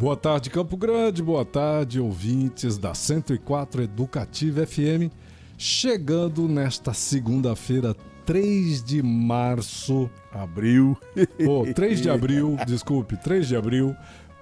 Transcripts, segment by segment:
Boa tarde, Campo Grande. Boa tarde, ouvintes da 104 Educativa FM. Chegando nesta segunda-feira, 3 de março. Abril. Oh, 3 de abril, desculpe, 3 de abril.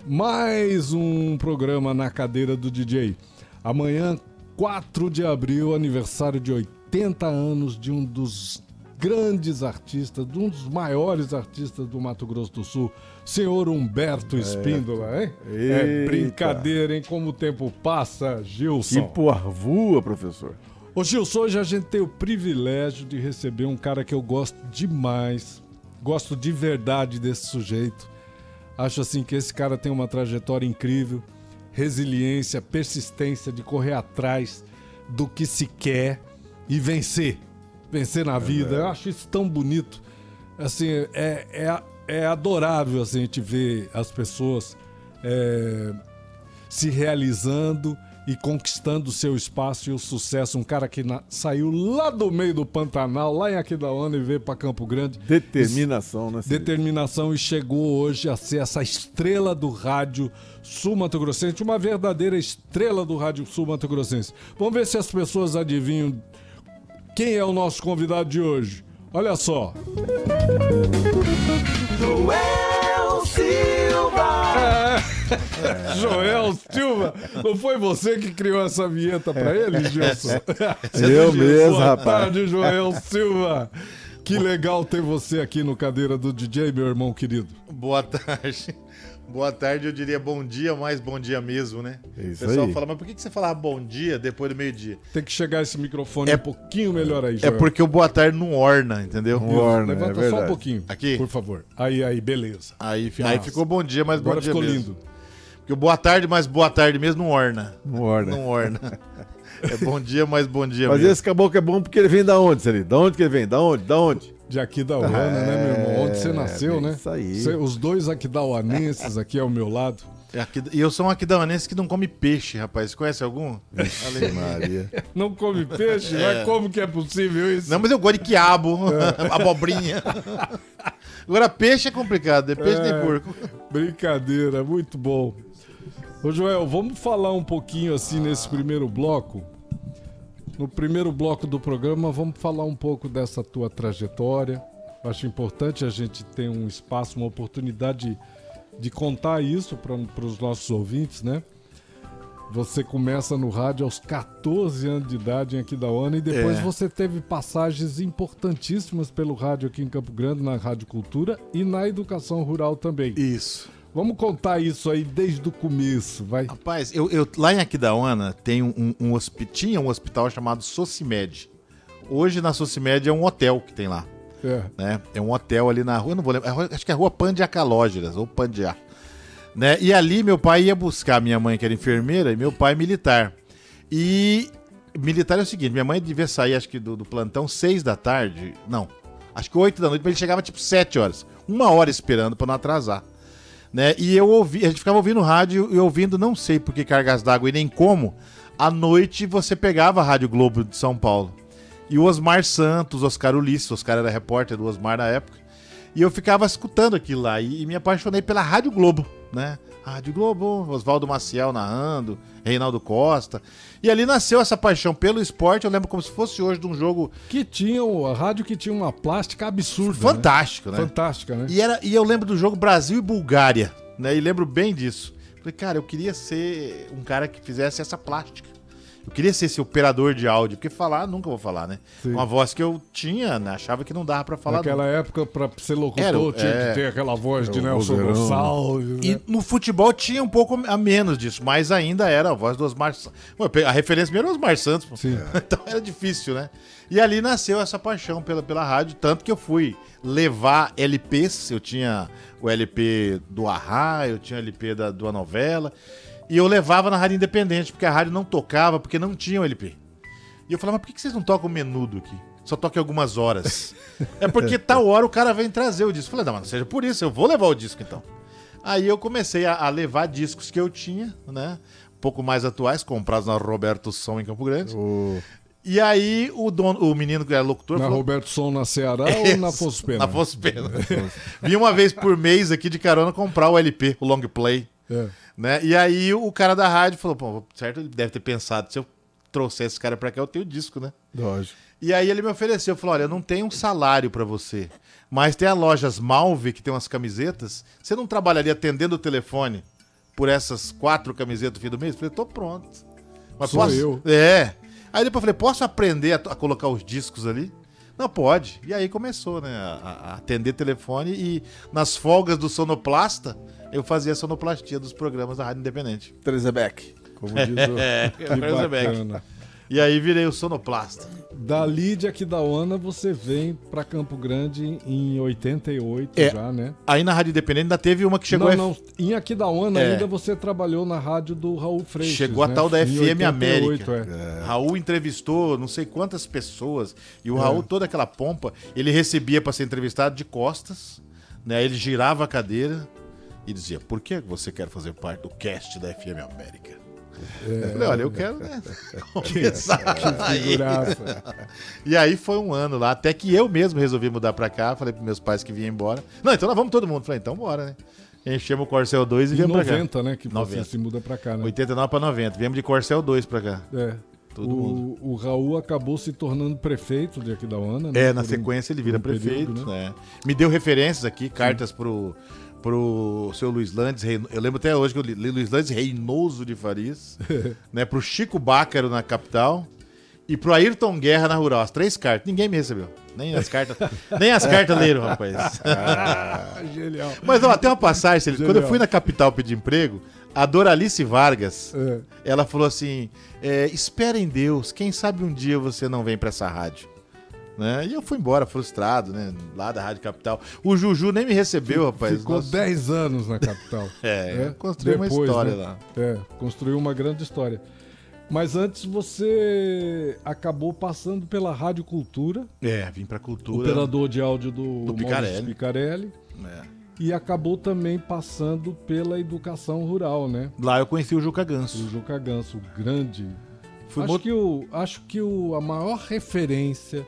Mais um programa na cadeira do DJ. Amanhã, 4 de abril, aniversário de 80 anos de um dos grandes artistas, de um dos maiores artistas do Mato Grosso do Sul, senhor Humberto Espíndola, hein? É brincadeira, hein? Como o tempo passa, Gilson. Que porvoa, professor. Ô Gilson, hoje a gente tem o privilégio de receber um cara que eu gosto demais. Gosto de verdade desse sujeito. Acho assim que esse cara tem uma trajetória incrível, resiliência, persistência de correr atrás do que se quer e vencer. Vencer na vida. Eu acho isso tão bonito. Assim, é, é, é adorável assim, a gente ver as pessoas é, se realizando e conquistando o seu espaço e o sucesso. Um cara que na- saiu lá do meio do Pantanal, lá em Aquidauana e veio para Campo Grande. Determinação, né? Determinação e chegou hoje a ser essa estrela do rádio sul-mato-grossense, uma verdadeira estrela do rádio sul-mato-grossense. Vamos ver se as pessoas adivinham quem é o nosso convidado de hoje. Olha só. Joel Silva! É. Joel Silva, não foi você que criou essa vinheta pra ele, Gilson? Eu mesmo, Boa rapaz. tarde, Joel Silva. Que legal ter você aqui no cadeira do DJ, meu irmão querido. Boa tarde. Boa tarde, eu diria bom dia, mas bom dia mesmo, né? Isso o pessoal aí. fala, mas por que você falava bom dia depois do meio-dia? Tem que chegar esse microfone É- um pouquinho melhor aí, É Joel. porque o boa tarde não orna, entendeu? Não orna, Levanta é só um verdade. pouquinho. Aqui? Por favor. Aí, aí, beleza. Aí, Nossa. aí ficou bom dia, mas Agora bom dia ficou mesmo. lindo. Porque o boa tarde, mas boa tarde mesmo não orna. Não orna. Não orna. é bom dia, mas bom dia Mas mesmo. esse caboclo é bom porque ele vem da onde, Celito? Da onde que ele vem? Da onde? Da onde? De Aquidauana, né, meu irmão? Onde você É, nasceu, bem né? isso aí. Cê- os dois aquidauanenses aqui ao meu lado. É aqui- E eu sou um aquidauanense que não come peixe, rapaz. Você conhece algum? Além- Maria. Não come peixe? Mas como que é possível isso? Não, mas eu gosto de quiabo, É. abobrinha. Agora, peixe é complicado, é peixe É. nem porco. Brincadeira, muito bom. Ô Joel, vamos falar um pouquinho assim nesse primeiro bloco. No primeiro bloco do programa, vamos falar um pouco dessa tua trajetória. Acho importante a gente ter um espaço, uma oportunidade de, de contar isso para os nossos ouvintes, né? Você começa no rádio aos 14 anos de idade em Aquidauana e depois É. você teve passagens importantíssimas pelo rádio aqui em Campo Grande, na Rádio Cultura e na Educação Rural também. Isso. Vamos contar isso aí desde o começo, vai. Rapaz, eu, eu- lá em Aquidauana tem um, um, um tinha um hospital chamado Socimed. Hoje na Socimed é um hotel que tem lá. É. Né? É um hotel ali na rua, eu não vou lembrar, é acho que é a rua Pandiacalógeras, ou Pandiá. Né? E ali meu pai ia buscar minha mãe, que era enfermeira, e meu pai militar. E militar é o seguinte: minha mãe devia sair, acho que do, do plantão, seis da tarde. Não, acho que oito da noite, mas ele chegava tipo sete horas. Uma hora esperando pra não atrasar. Né? E eu ouvi, a gente ficava ouvindo rádio e ouvindo, não sei por que cargas d'água e nem como, à noite você pegava a Rádio Globo de São Paulo. E o Osmar Santos, Oscar Ulisses, Oscar era repórter do Osmar na época. E eu ficava escutando aquilo lá e, e me apaixonei pela Rádio Globo, né? Rádio Globo, Oswaldo Maciel narrando, Reinaldo Costa. E ali nasceu essa paixão pelo esporte, eu lembro como se fosse hoje de um jogo Que tinha, o- a rádio que tinha uma plástica absurda. fantástico, né? né? Fantástica, né? E, era, e eu lembro do jogo Brasil e Bulgária, né? E lembro bem disso. Falei, cara, eu queria ser um cara que fizesse essa plástica. Eu queria ser esse operador de áudio, porque falar nunca vou falar, né? Sim. Uma voz que eu tinha, né? achava que não dava pra falar. Naquela época, pra ser locutor, Era, tinha é. que ter aquela voz de Nelson vozeirão, né? Gonçalves. E né? no futebol tinha um pouco a menos disso, mas ainda era a voz do Osmar Santos. A referência mesmo era o Osmar Santos. pô. Sim. Então era difícil, né? E ali nasceu essa paixão pela, pela rádio, tanto que eu fui levar LPs, eu tinha o LP do Arra, eu tinha o LP da, da novela, e eu levava na rádio independente, porque a rádio não tocava, porque não tinha o LP. E eu falava, mas por que vocês não tocam o menudo aqui? Só toca em algumas horas. é porque tal hora o cara vem trazer o disco. Eu falei, não, mas não seja por isso, eu vou levar o disco então. Aí eu comecei a, a levar discos que eu tinha, né? Um pouco mais atuais, comprados na Roberto Som em Campo Grande. E aí o dono, o menino que era locutor Na falou, Roberto Som na Ceará É ou na isso, Fosso Pena? Na Fosso Pena. Vinha uma vez por mês aqui de carona comprar o LP, o long play. É. Né? E aí o cara da rádio falou, pô, certo, ele deve ter pensado, se eu trouxer esse cara pra cá, eu tenho o disco, né? Lógico. E aí ele me ofereceu, falou, olha, eu não tenho um salário pra você, mas tem a lojas Malve, que tem umas camisetas, você não trabalharia atendendo o telefone por essas quatro camisetas no fim do mês? Eu falei, tô pronto. Mas Sou posso... eu. É. Aí depois eu falei, posso aprender a, a colocar os discos ali? Não, pode. E aí começou, né, a, a atender telefone e nas folgas do sonoplasta, eu fazia a sonoplastia dos programas da Rádio Independente. Trezebeck. Como diz o... É, Que bacana. E aí virei o sonoplasta. Dali de Aquidauana, você vem pra Campo Grande em 88 É. já, né? Aí na Rádio Independente ainda teve uma que chegou não, a não. Em Aquidauana É. ainda você trabalhou na rádio do Raul Freixas. Chegou a né? tal da FM 88, América. é. Raul entrevistou não sei quantas pessoas. E o Raul, toda aquela pompa, ele recebia para ser entrevistado de costas. Né? Ele girava a cadeira e dizia: Por que você quer fazer parte do cast da FM América? Eu falei, olha, eu quero, né? Começar aí. E aí foi um ano lá, até que eu mesmo resolvi mudar pra cá. Falei pros meus pais que vinham embora. Não, então nós vamos todo mundo. Falei, então bora, né? Enchemos o Corcel 2 e Em viemos pra cá. 90, né? Que 90. você se muda pra cá, né? 89 pra 90. Viemos de Corcel 2 pra cá. É. Todo o, o Raul acabou se tornando prefeito de Aquidauana, né? É, na Por um- sequência ele vira um prefeito. período, né? Me deu referências aqui, cartas pro, pro seu Luiz Landes. Eu lembro até hoje que eu li Luiz Landes Reinoso de Farias, né? Pro Chico Bácaro na capital e pro Ayrton Guerra na rural. As três cartas. Ninguém me recebeu. Nem as cartas, nem as cartas leram, rapaz. Ah, genial. Mas ó, tem uma passagem, Celito. quando eu Genial. fui na capital pedir emprego, a Doralice Vargas, É. ela falou assim: é, espera em Deus, quem sabe um dia você não vem pra essa rádio. Né? E eu fui embora frustrado, né? Lá da Rádio Capital. O Juju nem me recebeu, rapaz. Ficou Nossa. 10 anos na capital. É, construiu uma história lá. É, construiu uma grande história. Mas antes você acabou passando pela Rádio Cultura, É, vim pra cultura. operador de áudio do, Do Picarelli. Picarelli, É. e acabou também passando pela educação rural, né? Lá eu conheci o Juca O Ganso. Juca Ganso, o grande. Fui acho que, o, acho que o, a maior referência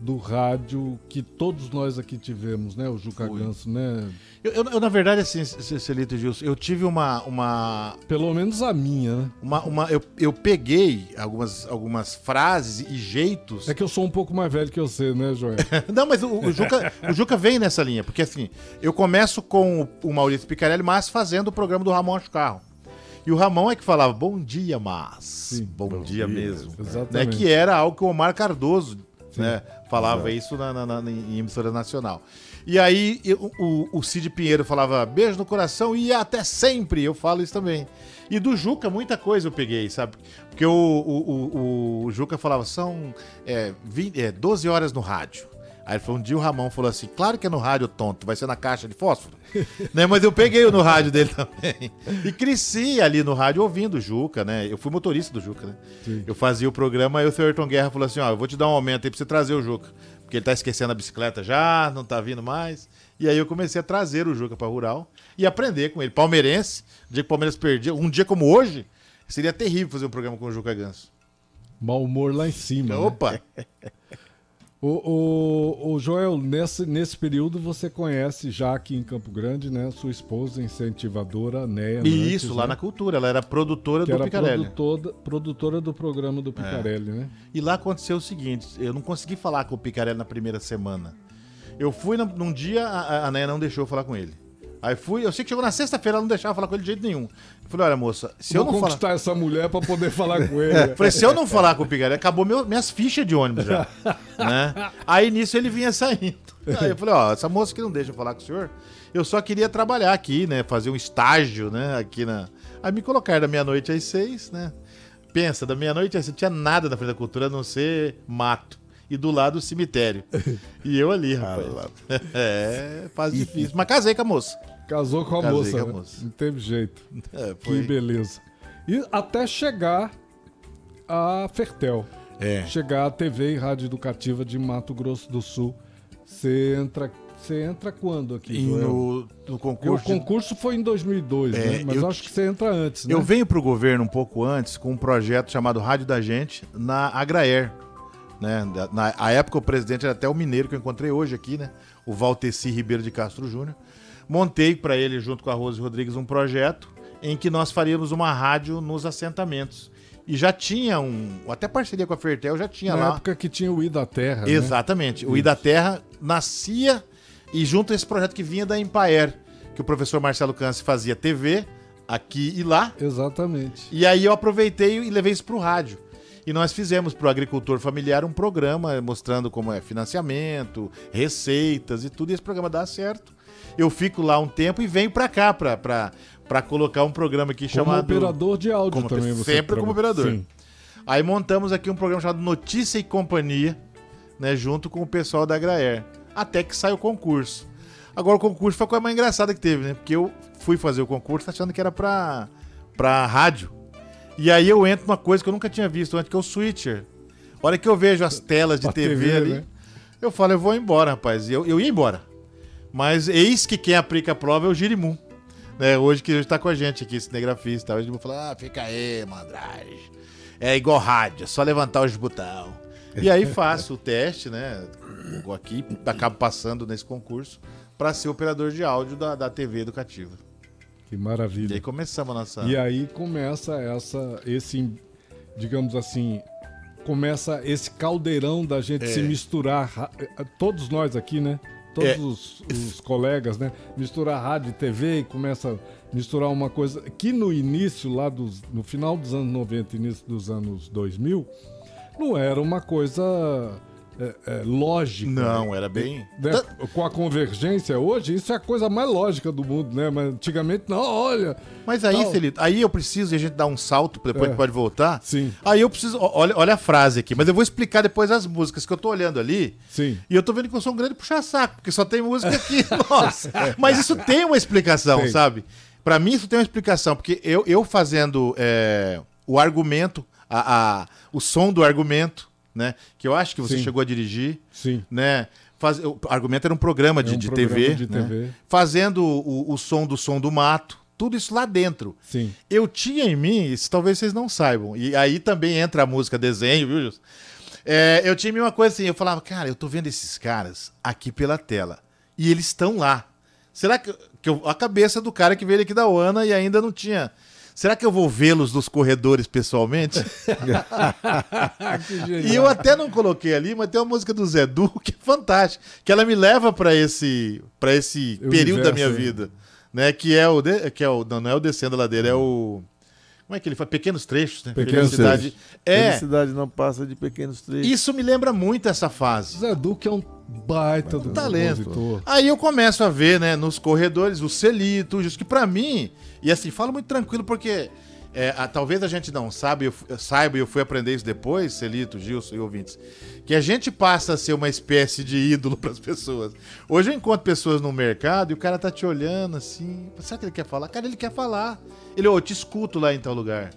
do rádio que todos nós aqui tivemos, né? O Juca Foi. Ganso, né? Eu, eu- eu, na verdade, assim, Celito Gilson, eu tive uma, uma, Pelo menos a minha, né? uma, uma- eu, eu peguei algumas, algumas frases e jeitos É que eu sou um pouco mais velho que você, né, Joel? Não, mas o, o Juca, o Juca vem nessa linha, porque assim, eu começo com o, o Maurício Picarelli, mas fazendo o programa do Ramon Carro. E o Ramon é que falava, bom dia, mas. bom, dia, mesmo. Né, Exatamente. que era algo que o Omar Cardoso né, falava isso na, na- na- em emissora nacional. E aí eu- o, o Cid Pinheiro falava beijo no coração e até sempre. Eu falo isso também. E do Juca, muita coisa eu peguei, sabe? Porque o, o, o- o Juca falava, são é, 20 é, 12 horas no rádio. Aí foi um dia o Ramon falou assim: claro que é no rádio, tonto, vai ser na caixa de fósforo. né? Mas eu peguei o no rádio dele também. E cresci ali no rádio ouvindo o Juca, né? Eu fui motorista do Juca, né? Sim. Eu fazia o programa e o Ayrton Guerra falou assim: ó, eu vou te dar um aumento aí pra você trazer o Juca. Porque ele tá esquecendo a bicicleta já, não tá vindo mais. E aí eu comecei a trazer o Juca pra rural e aprender com ele. Palmeirense, o dia que o Palmeiras perdia, um dia como hoje, seria terrível fazer um programa com o Juca Ganso. Mau humor lá em cima. né? O, o, o Joel, nesse, nesse período você conhece já aqui em Campo Grande, né? Sua esposa incentivadora, Néia. E Nantes, isso, lá né? na cultura, ela era produtora que do era Picarelli. produtora, produtora do programa É. do Picarelli, né? E lá aconteceu o seguinte: eu não consegui falar com o Picarelli na primeira semana. Eu fui num dia, a, a Néia não deixou eu falar com ele. Aí fui, eu sei que chegou na sexta-feira, ela não deixava falar com ele de jeito nenhum. Eu falei, olha, moça, se eu Vou não falar. conquistar essa mulher pra poder falar com ele. Falei, se eu não falar com o Pigaré, acabou meu- minhas fichas de ônibus já. né? Aí nisso ele vinha saindo. Aí eu falei, ó, essa moça que não deixa eu falar com o senhor, eu só queria trabalhar aqui, né? Fazer um estágio, né? Aqui na. Aí me colocaram da meia-noite às seis, né? Pensa, da meia-noite às seis, não tinha nada na frente da cultura a não ser mato. E do lado o cemitério. E eu ali, rapaz. É, fase difícil. Mas casei com a moça. Casou com a moça. com a né? moça. Não teve jeito. É, Que foi. beleza. E até chegar a Fertel. É. Chegar a TV e Rádio Educativa de Mato Grosso do Sul. Você entra, você entra quando aqui? No, no Porque o concurso. concurso foi em 2002, É, né? Mas eu acho que você entra antes, né? Eu venho pro governo um pouco antes com um projeto chamado Rádio da Gente na Agraer. Né? Na a época o presidente era até o mineiro que eu encontrei hoje aqui, né? O Valteci Ribeiro de Castro Júnior. Montei para ele, junto com a Rose Rodrigues, um projeto em que nós faríamos uma rádio nos assentamentos. E já tinha um. Até parceria com a Fertel já tinha Na lá. época que tinha o Ida Terra, né? Exatamente. O Ida Terra nascia e junto a esse projeto que vinha da Empaer, que o professor Marcelo Câncer fazia TV aqui e lá. Exatamente. E aí eu aproveitei e levei isso pro rádio. E nós fizemos pro agricultor familiar um programa mostrando como é financiamento, receitas e tudo. E esse programa dá certo. Eu fico lá um tempo e venho pra cá pra, pra, pra colocar um programa aqui Como chamado. operador de áudio Como também. você sempre como operador. Sim. Aí montamos aqui um programa chamado Notícia e Companhia, né, junto com o pessoal da Graer, até que sai o concurso. Agora o concurso foi a coisa mais engraçada que teve, né? Porque eu fui fazer o concurso achando que era pra, pra rádio. E aí eu entro numa coisa que eu nunca tinha visto antes, que é o switcher. A hora que eu vejo as telas de TV, TV, ali, né? eu falo, eu vou embora, rapaz. E eu, eu ia embora. Mas eis que quem aplica a prova é o Girimum. Né, hoje que hoje tá com a gente aqui, cinegrafista. Hoje ele falou, ah, fica aí, mandragem. É igual rádio, é só levantar os botão. E aí faço o teste, né? Vou aqui, acabo passando nesse concurso para ser operador de áudio da, da TV educativa. Que E maravilha. aí começamos a nossa. E aí começa essa, esse, digamos assim, começa esse caldeirão da gente É. se misturar, ra- eh, todos nós aqui, né? Todos É. os, os colegas, né? Misturar rádio e TV e começa a misturar uma coisa que no início, lá dos, no final dos anos 90, início dos anos 2000, não era uma coisa é, é, lógica. Não, era bem. né? Com a convergência hoje, isso é a coisa mais lógica do mundo, né? Mas antigamente, não, olha. Mas aí. Celito, aí eu preciso e a gente dá um salto, depois É. a gente pode voltar. Sim. Aí eu preciso. Olha, olha a frase aqui, mas eu vou explicar depois as músicas que eu tô olhando ali. Sim. E eu tô vendo que eu sou um grande puxa-saco, porque só tem música aqui. Nossa. Mas isso tem uma explicação, Tem. sabe? Pra mim isso tem uma explicação, porque eu, eu fazendo é, o argumento, a, a- o som do argumento, né? Que eu acho que você Sim. chegou a dirigir, Sim. né? Faz, o argumento era um programa de, um de programa TV, de né? TV. fazendo o, o som do som do mato, tudo isso lá dentro. Sim. Eu tinha em mim, isso talvez vocês não saibam, e aí também entra a música desenho, viu, Jus? É, eu tinha em mim uma coisa assim, eu falava, cara, eu tô vendo esses caras aqui pela tela, e eles estão lá. Será que, que eu, a cabeça do cara que veio aqui da OANA e ainda não tinha... Será que eu vou vê-los nos corredores pessoalmente? E eu até não coloquei ali, mas tem uma música do Zé Du que é fantástica, que ela me leva pra esse para esse período da minha universo, vida, né, que é o de- que é o não, não é o descendo a ladeira, é o como é que ele faz pequenos trechos, né? Pequenos Felicidade. É, Felicidade não passa de pequenos trechos. isso me lembra muito essa fase. Zé Duque é um baita do talento. compositor. Aí eu começo a ver, né, nos corredores, o Celito, isso que pra mim, e assim, falo muito tranquilo porque é, a- talvez a gente não sabe, eu, eu saiba e eu fui aprender isso depois, Celito, Gilson e ouvintes, que a gente passa a ser uma espécie de ídolo pras pessoas. Hoje eu encontro pessoas no mercado e o cara tá te olhando assim, será que ele quer falar? Cara, ele quer falar. Ele, ô, eu te escuto lá em tal lugar.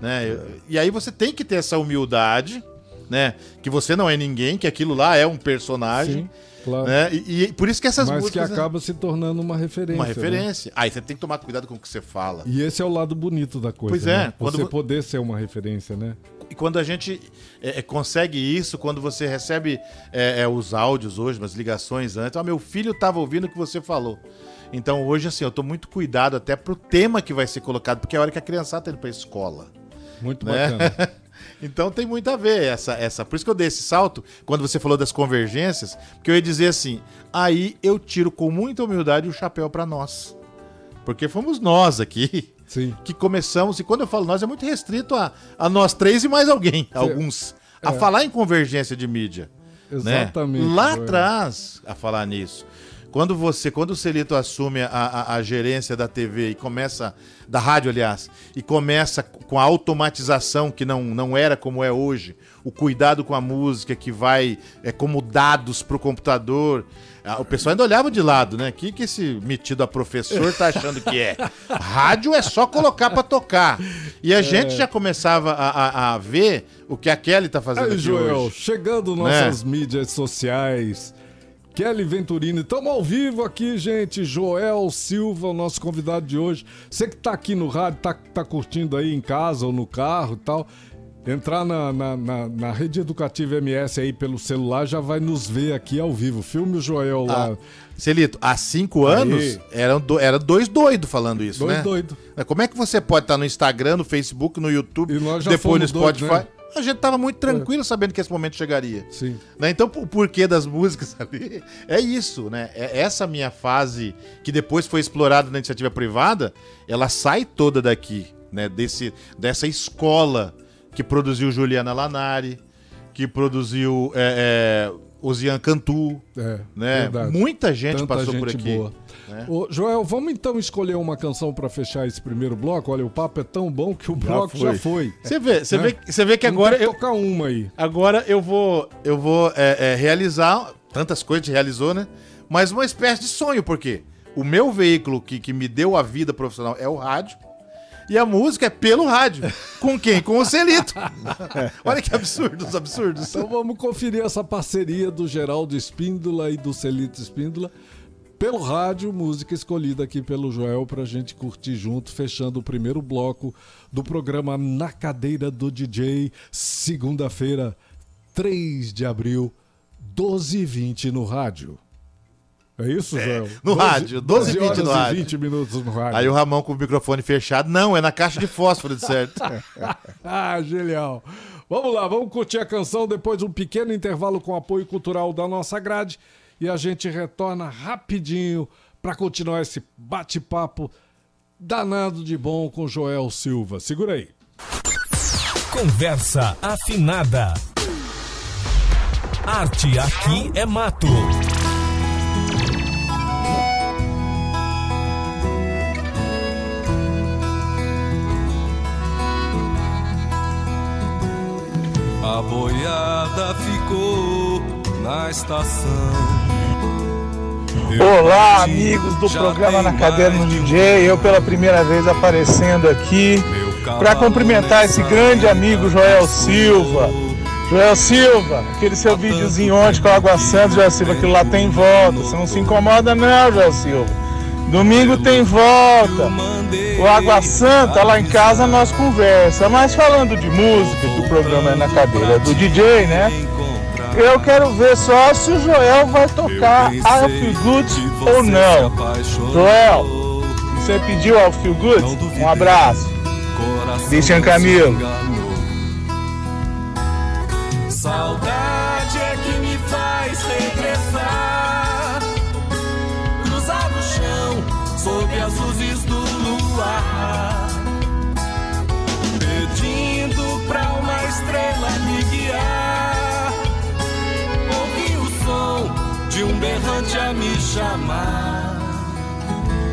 Né? Eu- E aí você tem que ter essa humildade, né? Que você não é ninguém, que aquilo lá é um personagem. Sim, claro. Né? E, e por isso que essas Mas que músicas. acaba se tornando uma referência. uma né? referência. Aí você tem que tomar cuidado com o que você fala. E esse é o lado bonito da coisa. Pois é, né? quando Você vo- poder ser uma referência, né? E quando a gente é, é, consegue isso, quando você recebe é, é, os áudios hoje, as ligações antes, ah, meu filho estava ouvindo o que você falou. Então hoje, assim, eu tô muito cuidado até pro tema que vai ser colocado, porque é a hora que a criançada tá indo pra escola. Muito Né? bacana. Então tem muito a ver essa, essa. Por isso que eu dei esse salto quando você falou das convergências, porque eu ia dizer assim: aí eu tiro com muita humildade o chapéu pra nós. Porque fomos nós aqui Sim. que começamos, e quando eu falo nós, é muito restrito a, a nós três e mais alguém, alguns, a É. falar em convergência de mídia. né? Exatamente. Lá Joel. atrás, a falar nisso. Quando você, quando o Celito assume a, a, a gerência da TV e começa, da rádio, aliás, e começa com a automatização que não, não era como é hoje, o cuidado com a música que vai é, como dados pro computador. ah, O pessoal ainda olhava de lado, né? O que, que esse metido a professor tá achando que é? Rádio é só colocar pra tocar. E a gente já começava a, a, a ver o que a Kelly tá fazendo Aí, aqui Joel, hoje. chegando nossas mídias sociais. Kelly Venturini, estamos ao vivo aqui, gente. Joel Silva, o nosso convidado de hoje. Você que tá aqui no rádio, tá, tá curtindo aí em casa ou no carro e tal. Entrar na, na, na- na rede educativa MS aí pelo celular já vai nos ver aqui ao vivo. Filme o Joel lá. Ah, Celito, há cinco anos eram, do, eram dois doidos falando isso, Dois né? doidos. Como é que você pode estar no Instagram, no Facebook, no YouTube, E nós já depois no doidos, Spotify? né? A gente tava muito tranquilo sabendo que esse momento chegaria. Sim. Né? Então, o porquê das músicas ali é isso, né? É essa minha fase que depois foi explorada na iniciativa privada, ela sai toda daqui, né? Desse, dessa escola que produziu Juliana Lanari, que produziu é, é, Osian Cantu, É, né? verdade. Muita gente Tanta passou por gente aqui. boa. né? Ô, Joel, vamos então escolher uma canção pra fechar esse primeiro bloco? Olha, o papo é tão bom que o bloco já foi. Você vê, você Né? vê, você vê que agora eu, tocar uma aí. agora eu vou, eu vou é, é, realizar tantas coisas que realizou, né? Mas uma espécie de sonho, porque o meu veículo que, que me deu a vida profissional é o rádio. E a música é pelo rádio. Com quem? Com o Celito. Olha que absurdos, absurdos. Então vamos conferir essa parceria do Geraldo Espíndola e do Celito Espíndola pelo rádio, música escolhida aqui pelo Joel pra gente curtir junto, fechando o primeiro bloco do programa Na Cadeira do DJ, segunda-feira, 3 de abril, 12h20 no rádio. É isso, Joel? no rádio, 12 h 20 no horas e rádio. 20 minutos no rádio. Aí o Ramon com o microfone fechado. Não, é na caixa de fósforo, de certo. Ah, genial. Vamos lá, vamos curtir a canção depois um pequeno intervalo com apoio cultural da nossa grade e a gente retorna rapidinho para continuar esse bate-papo danado de bom com Joel Silva. Segura aí. Conversa afinada. Arte aqui é mato. Ficou na estação. Olá, amigos do programa Na Cadeira um DJ. Eu pela primeira vez aparecendo aqui para cumprimentar esse grande amigo Joel Silva. Joel Silva, aquele seu videozinho ontem com a Água Santos, Joel Silva, aquilo lá tem volta. Você não se incomoda não, Joel Silva. Domingo tem volta. O Água Santa lá em casa nós conversa. Mas falando de música, que o programa é na cadeira do DJ, né? Eu quero ver só se o Joel vai tocar I Feel Good ou não. Joel, você pediu I Feel Good? Um abraço. Christian Camilo. Berrante a me chamar.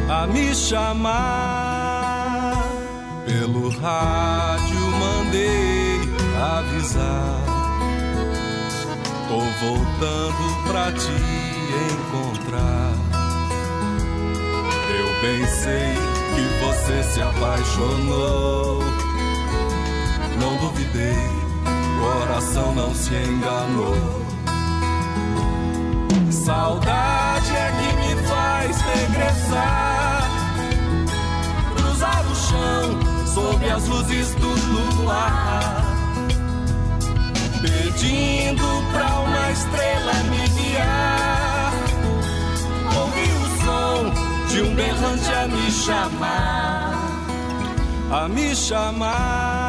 A me chamar. Pelo rádio mandei avisar. Tô voltando pra te encontrar. Eu bem sei que você se apaixonou. Não duvidei, coração não se enganou. Saudade é que me faz regressar. Cruzar o chão sob as luzes do luar pedindo pra uma estrela me guiar. Ouvi o som de um berrante a me chamar, a me chamar.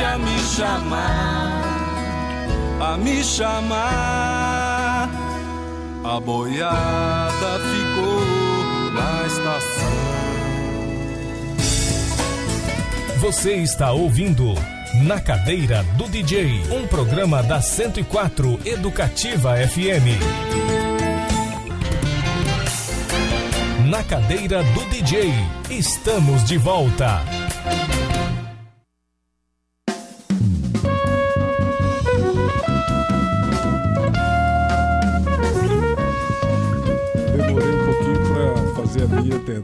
A me chamar, a me chamar. A boiada ficou na estação. Você está ouvindo Na Cadeira do DJ, um programa da 104 Educativa FM. Na Cadeira do DJ, estamos de volta.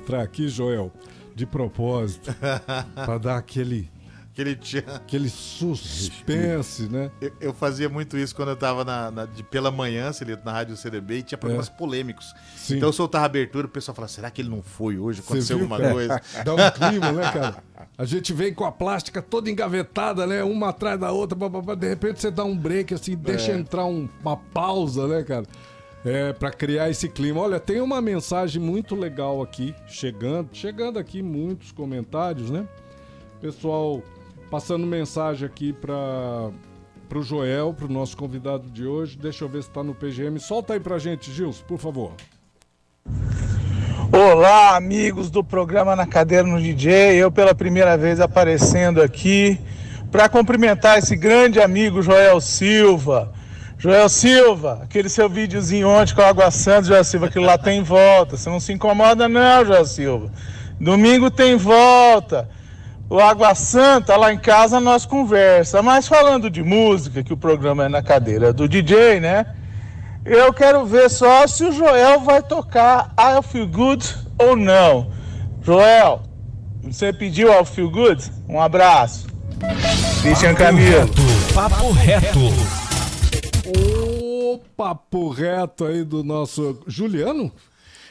Entrar aqui, Joel, de propósito, pra dar aquele, Aquele aquele suspense, né? eu, eu fazia muito isso quando eu tava na, na- de, pela manhã, ele na rádio CDB, e tinha programas polêmicos. Sim. Então eu soltava a abertura, o pessoal falava, será que ele não foi hoje? Aconteceu viu, alguma cara? coisa? Dá um clima, né, cara? A gente vem com a plástica toda engavetada, né? Uma atrás da outra, pá. de repente você dá um break assim, deixa entrar um- uma pausa, né, cara? É, pra criar esse clima. Olha, tem uma mensagem muito legal aqui, chegando, chegando aqui muitos comentários, né? Pessoal passando mensagem aqui para pro Joel, pro nosso convidado de hoje. Deixa eu ver se tá no PGM. Solta aí pra gente, Gilson, por favor. Olá, amigos do programa Na Cadeira no DJ. Eu pela primeira vez aparecendo aqui para cumprimentar esse grande amigo Joel Silva. Joel Silva, aquele seu videozinho ontem com a Água Santos, Joel Silva, aquilo lá tem volta. Você não se incomoda não, Joel Silva. Domingo tem volta. O Água Santa lá em casa nós conversa. Mas falando de música, que o programa é na cadeira do DJ, né? Eu quero ver só se o Joel vai tocar I Feel Good ou não. Joel, você pediu I Feel Good? Um abraço. Christian Camilo. Reto, papo reto. Papo reto aí do nosso Juliano?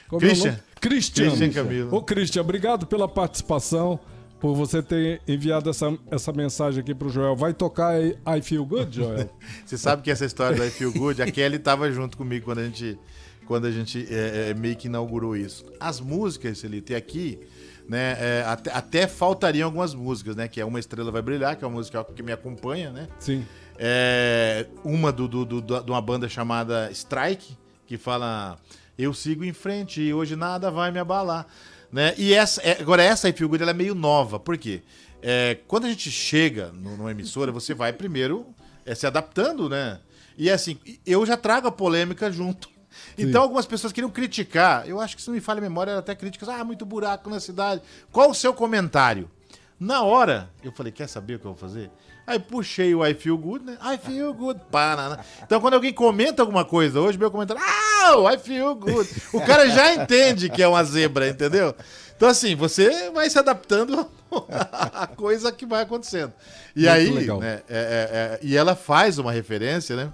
Como é Christian. nome? Christian. Christian Camilo. Ô, Christian, obrigado pela participação, por você ter enviado essa, essa mensagem aqui pro Joel. Vai tocar I Feel Good, Joel? Você sabe que essa história do I Feel Good, a Kelly tava junto comigo quando a gente, quando a gente é, é, meio que inaugurou isso. As músicas, ele tem aqui, né? é, até, até faltariam algumas músicas, né? Que é Uma Estrela Vai Brilhar, que é uma música que me acompanha, né? Sim. É, uma do, do- do- de uma banda chamada Strike, que fala Eu sigo em frente e hoje nada vai me abalar. Né? E essa, é, agora essa Feel Good ela é meio nova, por quê? É, quando a gente chega no- numa emissora, você vai primeiro é, se adaptando, né? E assim, eu já trago a polêmica junto. Então algumas pessoas queriam criticar, eu acho que se não me falha a memória, era até críticas, ah, muito buraco na cidade. Qual o seu comentário? Na hora, eu falei, quer saber o que eu vou fazer? Aí puxei o I Feel Good, né? I Feel Good. Para, Então quando alguém comenta alguma coisa hoje, meu comentário, ah, I Feel Good. O cara já entende que é uma zebra, entendeu? Então assim, você vai se adaptando à coisa que vai acontecendo. E Muito aí, legal. né, é- é- é- e ela faz uma referência, né?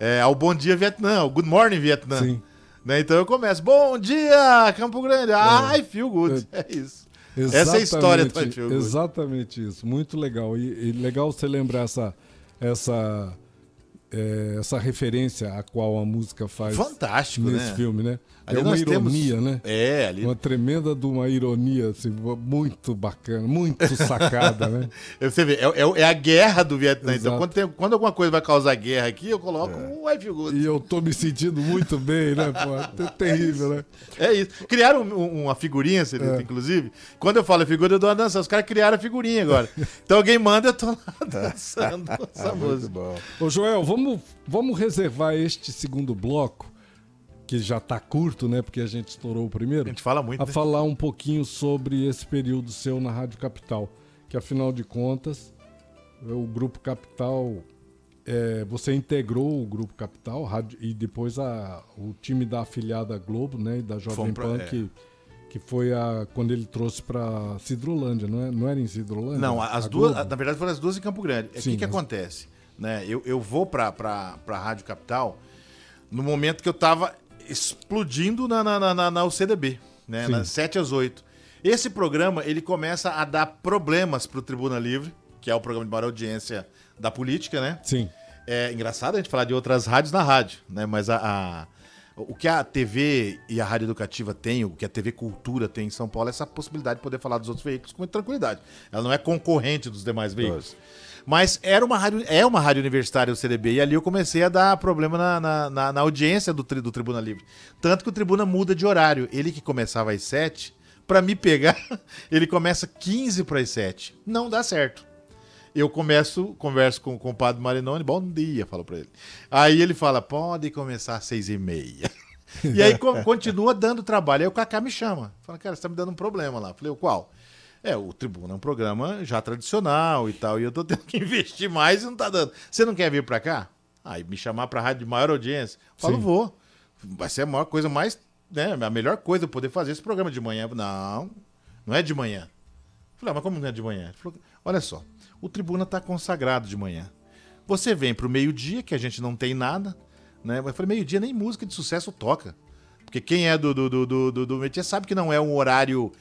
é, ao Bom Dia Vietnã, ao Good Morning Vietnã. Sim. Né? Então eu começo, bom dia, Campo Grande. Ah, I feel good. É isso. Essa é a história do Feel Good. Exatamente isso. Muito legal. E, e legal você lembrar essa, essa, é, essa referência a qual a música faz Fantástico, nesse né? filme, né? Ali é uma ironia, temos- né? É, ali. Uma tremenda de uma ironia, assim, muito bacana, muito sacada, né? Você vê, é, é- é a guerra do Vietnã. Então, Exato. quando, tem- quando alguma coisa vai causar guerra aqui, eu coloco o I feel good. E eu tô me sentindo muito bem, né? Pô, é terrível, né? É isso. Criaram um- um- uma figurinha, Celito, É. inclusive. Quando eu falo figura, eu dou uma dança. Os caras criaram a figurinha agora. Então alguém manda, eu tô lá dançando essa música. Ô Joel, vamos, vamos reservar este segundo bloco, que já tá curto, né? Porque a gente estourou o primeiro. A gente fala muito, a né? falar um pouquinho sobre esse período seu na Rádio Capital. Que afinal de contas, o Grupo Capital. é, você integrou o Grupo Capital rádio- e depois a, o time da afiliada Globo, né? E da Jovem pra- Pan, é. que, que foi a, quando ele trouxe pra Cidrolândia, não, é? não era em Cidrolândia? Não, as A duas, Globo? na verdade foram as duas em Campo Grande. O Sim, que, que mas- acontece? Né? Eu, eu vou pra, pra Rádio Capital no momento que eu tava explodindo na, na, na, na- UCDB, né? Sim. Das 7 às 8. Esse programa, ele começa a dar problemas pro Tribuna Livre, que é o programa de maior audiência da política, né? Sim. É engraçado a gente falar de outras rádios na rádio, né? Mas a, a- o que a TV e a Rádio Educativa têm, o que a TV Cultura tem em São Paulo, é essa possibilidade de poder falar dos outros veículos com tranquilidade. Ela não é concorrente dos demais veículos. Mas era uma rádio, é uma rádio universitária o CDB, e ali eu comecei a dar problema na, na, na- na audiência do, tri- do Tribuna Livre. Tanto que o Tribuna muda de horário. Ele que começava às 7, pra me pegar, ele começa 15 para as 7. Não dá certo. Eu começo, converso com, com o padre Marinoni, bom dia, falo pra ele. Aí ele fala, pode começar às seis e meia. E aí co- continua dando trabalho. Aí o Kaká me chama. Fala, cara, você tá me dando um problema lá. Falei, o qual? É, o Tribuna é um programa já tradicional e tal, e eu tô tendo que investir mais e não tá dando. Você não quer vir pra cá? Aí me chamar pra rádio de maior audiência. Falo, Sim. vou. Vai ser a maior coisa mais, né, a melhor coisa eu poder fazer esse programa de manhã. Não, não é de manhã. Falei, ah, mas como não é de manhã? Ele falou, olha só, o Tribuna tá consagrado de manhã. Você vem pro meio-dia, que a gente não tem nada, né? Mas eu falei, meio-dia nem música de sucesso toca. Porque quem é do, do, do, do, do, do sabe que não é um horário.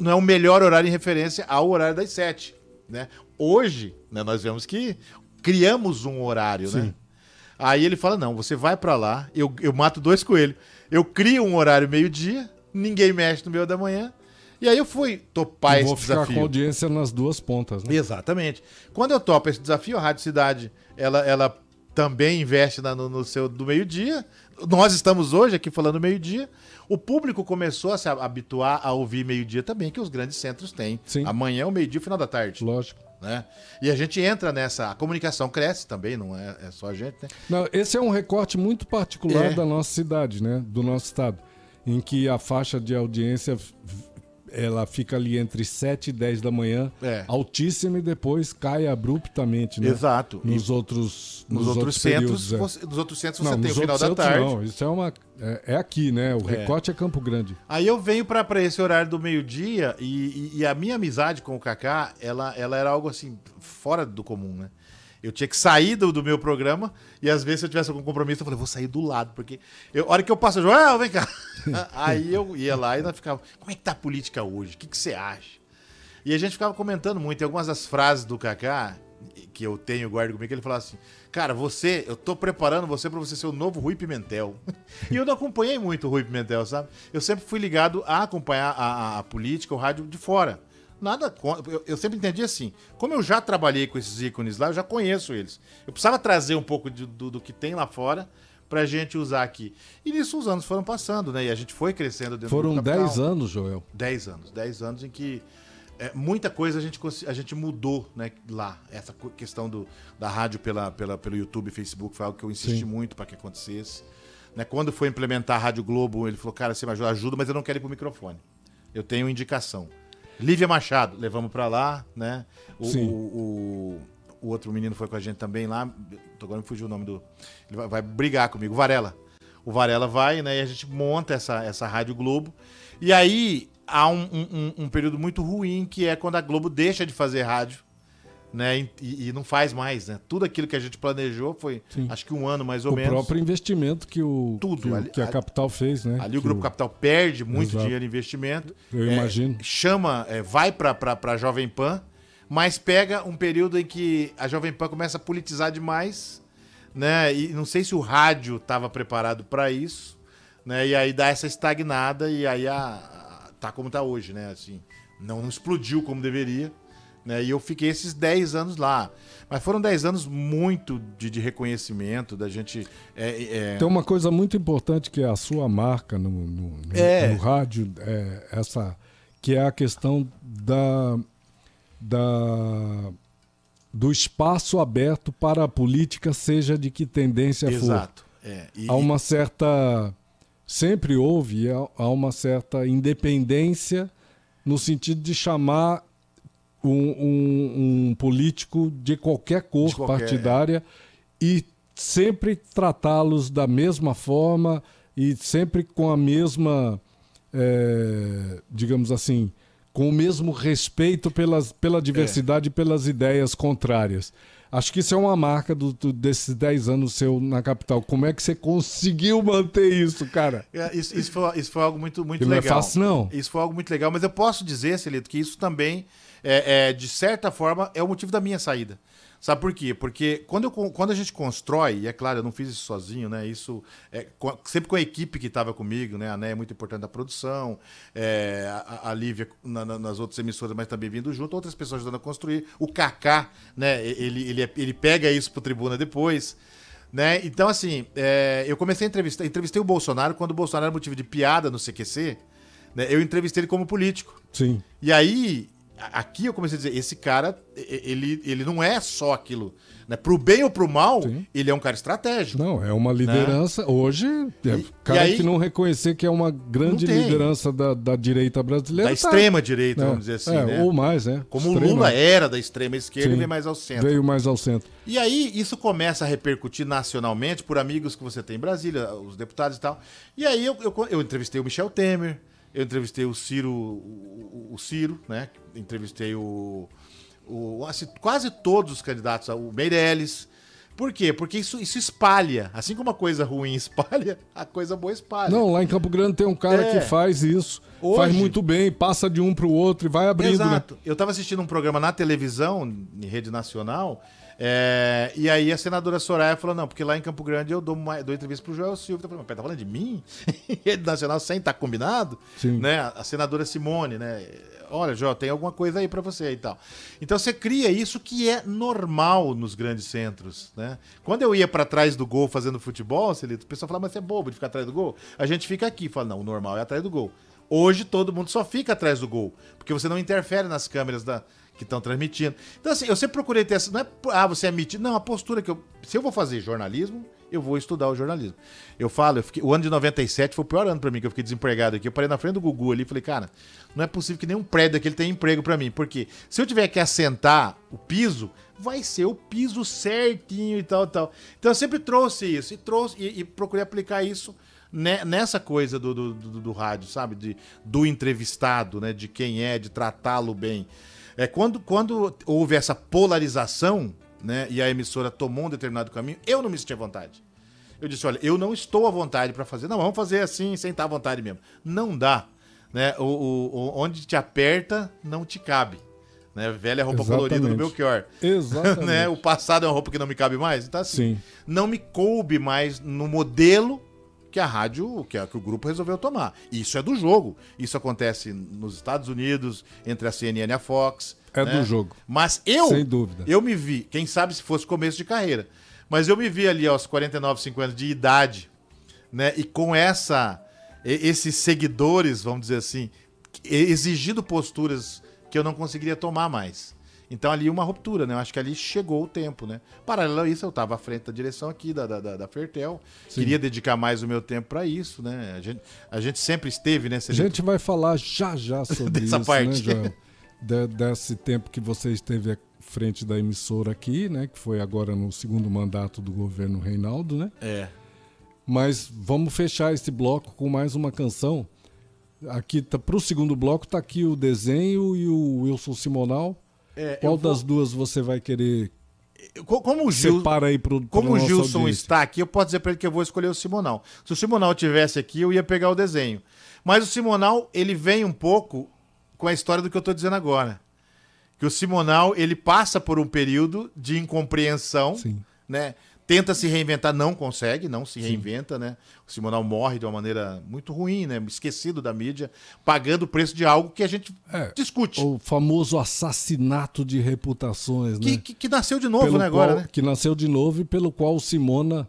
Não é o melhor horário em referência ao horário das sete. Né? Hoje, né, nós vemos que criamos um horário, né? Aí ele fala: não, você vai pra lá, eu, eu mato dois coelhos. Eu crio um horário meio-dia, ninguém mexe no meio da manhã. E aí eu fui topar Eu vou esse ficar desafio. com audiência nas duas pontas, né? Exatamente. Quando eu topo esse desafio, a Rádio Cidade, ela, ela também investe na- no, no seu do meio-dia. Nós estamos hoje aqui falando meio-dia. O público começou a se habituar a ouvir meio-dia também, que os grandes centros têm. Sim. Amanhã é o meio-dia, final da tarde. Lógico. Né? E a gente entra nessa. A comunicação cresce também, não é, é só a gente, né? Não, esse é um recorte muito particular É. da nossa cidade, né? Do nosso estado. Em que a faixa de audiência ela fica ali entre 7 e 10 da manhã, É. altíssima e depois cai abruptamente, né? Exato. Nos E outros, nos, outros, centros, períodos, é. você, nos outros centros você Não, tem o nos final outros da centros tarde. não. Isso é uma é, é aqui, né? O recorte é Campo Grande. Aí eu venho pra esse horário do meio-dia e, e- e a minha amizade com o Kaká, ela, ela era algo assim, fora do comum, né? Eu tinha que sair do, do meu programa e às vezes se eu tivesse algum compromisso, eu falei, vou sair do lado, porque eu, a hora que eu passo, Joel, vem cá. Aí eu ia lá e nós ficava, como é que tá a política hoje? O que, que você acha? E a gente ficava comentando muito, e algumas das frases do Kaká, que eu tenho, guardo comigo, que ele falava assim, cara, você, eu tô preparando você pra você ser o novo Rui Pimentel. e eu não acompanhei muito o Rui Pimentel, sabe? Eu sempre fui ligado a acompanhar a, a- a política, o rádio de fora. Nada contra. Eu, eu sempre entendi assim. Como eu já trabalhei com esses ícones lá, eu já conheço eles. Eu precisava trazer um pouco de- do, do que tem lá fora pra gente usar aqui. E nisso os anos foram passando, né? E a gente foi crescendo dentro Foram do capital. 10 anos, Joel. 10 anos. 10 anos em que é, muita coisa a gente, a gente mudou né, lá. Essa questão do, da rádio pela, pela, pelo YouTube e Facebook foi algo que eu insisti Sim. muito para que acontecesse. Né, quando foi implementar a Rádio Globo, ele falou: Cara, você me ajuda, ajuda, mas eu não quero ir pro microfone. Eu tenho indicação. Lívia Machado, levamos para lá, né? O, Sim. o, o- o outro menino foi com a gente também lá. tô- Agora me fugiu o nome do. Ele vai, vai brigar comigo, Varela. O Varela vai, né? E a gente monta essa, essa Rádio Globo. E aí há um, um- um- um período muito ruim que é quando a Globo deixa de fazer rádio, né? E, e não faz mais, né? Tudo aquilo que a gente planejou foi, Sim. acho que um ano mais ou O menos. próprio investimento que, o, Tudo. que, o- Ali- que a capital fez, né? Ali o Que Grupo Capital perde muito Exato. dinheiro em investimento. Eu É, imagino. chama, é, vai pra, pra, pra Jovem Pan, mas pega um período em que a Jovem Pan começa a politizar demais, né? E não sei se o rádio estava preparado para isso, né? E aí dá essa estagnada e aí a, a- tá como tá hoje, né? Assim, não, não explodiu como deveria. Né? E eu fiquei esses 10 anos lá. Mas foram 10 anos muito de, de reconhecimento, da gente. é, é, Tem uma coisa muito importante que é a sua marca no, no, no- É. no rádio, é essa, que é a questão da, da, do espaço aberto para a política, seja de que tendência for. exato. É, e- Há uma certa. Sempre houve, há uma certa independência no sentido de chamar um, um- um político de qualquer cor De qualquer, partidária e sempre tratá-los da mesma forma e sempre com a mesma, eh, digamos assim, com o mesmo respeito pelas, pela diversidade e pelas ideias contrárias. Acho que isso é uma marca do, do- desses 10 anos seu na capital. Como é que você conseguiu manter isso, cara? É, Isso, isso, foi, isso foi algo muito, muito Que não é legal. fácil, não. Isso foi algo muito legal, mas eu posso dizer, Celito, que isso também, é, é, de certa forma, é o motivo da minha saída. Sabe por quê? Porque quando, eu, quando a gente constrói, e é claro, eu não fiz isso sozinho, né? Isso é, com- sempre com a equipe que estava comigo, né? A Né é muito importante da produção, é, a, a Lívia na- na- nas outras emissoras, mas também vindo junto, outras pessoas ajudando a construir. O Kaká, né? Ele, ele, é- ele pega isso pro tribuna depois. Né? Então, assim, é, eu comecei a entrevistar. Entrevistei o Bolsonaro quando o Bolsonaro era motivo de piada no CQC. Né? Eu entrevistei ele como político. Sim. E aí, aqui eu comecei a dizer, esse cara, ele, ele não é só aquilo. Né? Pro bem ou pro mal, Sim. ele é um cara estratégico. Não, é uma liderança. Hoje, é, E- cara e aí- que não reconhecer que é uma grande liderança da, da direita brasileira. Da tá- extrema direita, É, vamos dizer assim, é, né? Ou mais, né? Como o Extrema. Lula era da extrema esquerda Sim. e veio mais ao centro. Veio mais ao centro. E aí, isso começa a repercutir nacionalmente por amigos que você tem em Brasília, os deputados e tal. E aí, eu, eu, eu entrevistei o Michel Temer, eu entrevistei o Ciro, o, o- Ciro, né? Entrevistei o, o- assim, quase todos os candidatos, o Meirelles. Por quê? Porque isso, isso espalha. Assim como a coisa ruim espalha, a coisa boa espalha. Não, lá em Campo Grande tem um cara É. que faz isso. Hoje- Faz muito bem, passa de um pro outro e vai abrindo, né? Exato. Eu estava assistindo um programa na televisão, em rede nacional, é, e aí a senadora Soraya falou: não, porque lá em Campo Grande eu dou, uma, dou entrevista pro Joel Silva. Eu falei, mas tá falando de mim? Rede nacional sem estar combinado? Sim. Né? A senadora Simone, né? Olha, Joel, tem alguma coisa aí para você e tal. Então você cria isso que é normal nos grandes centros, né? Quando eu ia para trás do gol fazendo futebol, Celito, o pessoal falava, mas você é bobo de ficar atrás do gol? A gente fica aqui, fala, não, o normal é atrás do gol. Hoje todo mundo só fica atrás do gol, porque você não interfere nas câmeras da, que estão transmitindo. Então, assim, eu sempre procurei ter essa. Não é, ah, você é metido. Não, a postura que eu. Se eu vou fazer jornalismo, eu vou estudar o jornalismo. Eu falo, eu fiquei- o ano de 97 foi o pior ano pra mim, que eu fiquei desempregado aqui. Eu parei na frente do Gugu ali e falei, cara, não é possível que nenhum prédio daquele tenha emprego pra mim. Porque se eu tiver que assentar o piso, vai ser o piso certinho e tal, tal. Então eu sempre trouxe isso e trouxe e, e procurei aplicar isso ne- nessa coisa do, do, do- do rádio, sabe? De, do entrevistado, né? De quem é, de tratá-lo bem. É, quando, quando houve essa polarização, né? E a emissora tomou um determinado caminho, eu não me senti à vontade. Eu disse, olha, eu não estou à vontade para fazer. Não, vamos fazer assim, sem estar à vontade mesmo. Não dá. Né? O, o- onde te aperta, não te cabe. Né? Velha roupa colorida do Exatamente. Belchior. Exatamente. né? O passado é uma roupa que não me cabe mais. Então, assim, Sim. não me coube mais no modelo que a rádio, que, a- que o grupo resolveu tomar. Isso é do jogo. Isso acontece nos Estados Unidos, entre a CNN e a Fox. É né? do jogo. Mas eu, Sem dúvida. eu me vi, quem sabe se fosse começo de carreira, mas eu me vi ali aos 49, 50 de idade, né? E com essa, esses seguidores, vamos dizer assim, exigindo posturas que eu não conseguiria tomar mais. Então ali uma ruptura, né? Eu acho que ali chegou o tempo, né? Paralelo a isso, eu estava à frente da direção aqui da, da, da- Fertel. Queria dedicar mais o meu tempo para isso, né? A gente, a gente sempre esteve, né? A gente vai falar já já sobre Dessa isso, parte. né, Joel? De- desse tempo que você esteve à frente da emissora aqui, né? Que foi agora no segundo mandato do governo Reinaldo, né? É. Mas vamos fechar esse bloco com mais uma canção. Aqui tá pro segundo bloco tá aqui o desenho e o Wilson Simonal. É, Qual vou- das duas você vai querer Co- Como o Gil, separa aí pro, Como o Gilson audiência? está aqui, eu posso dizer para ele que eu vou escolher o Simonal. Se o Simonal tivesse aqui, eu ia pegar o desenho. Mas o Simonal, ele vem um pouco com a história do que eu estou dizendo agora. Que o Simonal, ele passa por um período de incompreensão, Sim. né? Tenta se reinventar, não consegue, não se reinventa, né? O Simonal morre de uma maneira muito ruim, né? Esquecido da mídia, pagando o preço de algo que a gente É, discute. O famoso assassinato de reputações, Que, né? que, que nasceu de novo, Pelo né, agora, qual- né? Que nasceu de novo e pelo qual Simona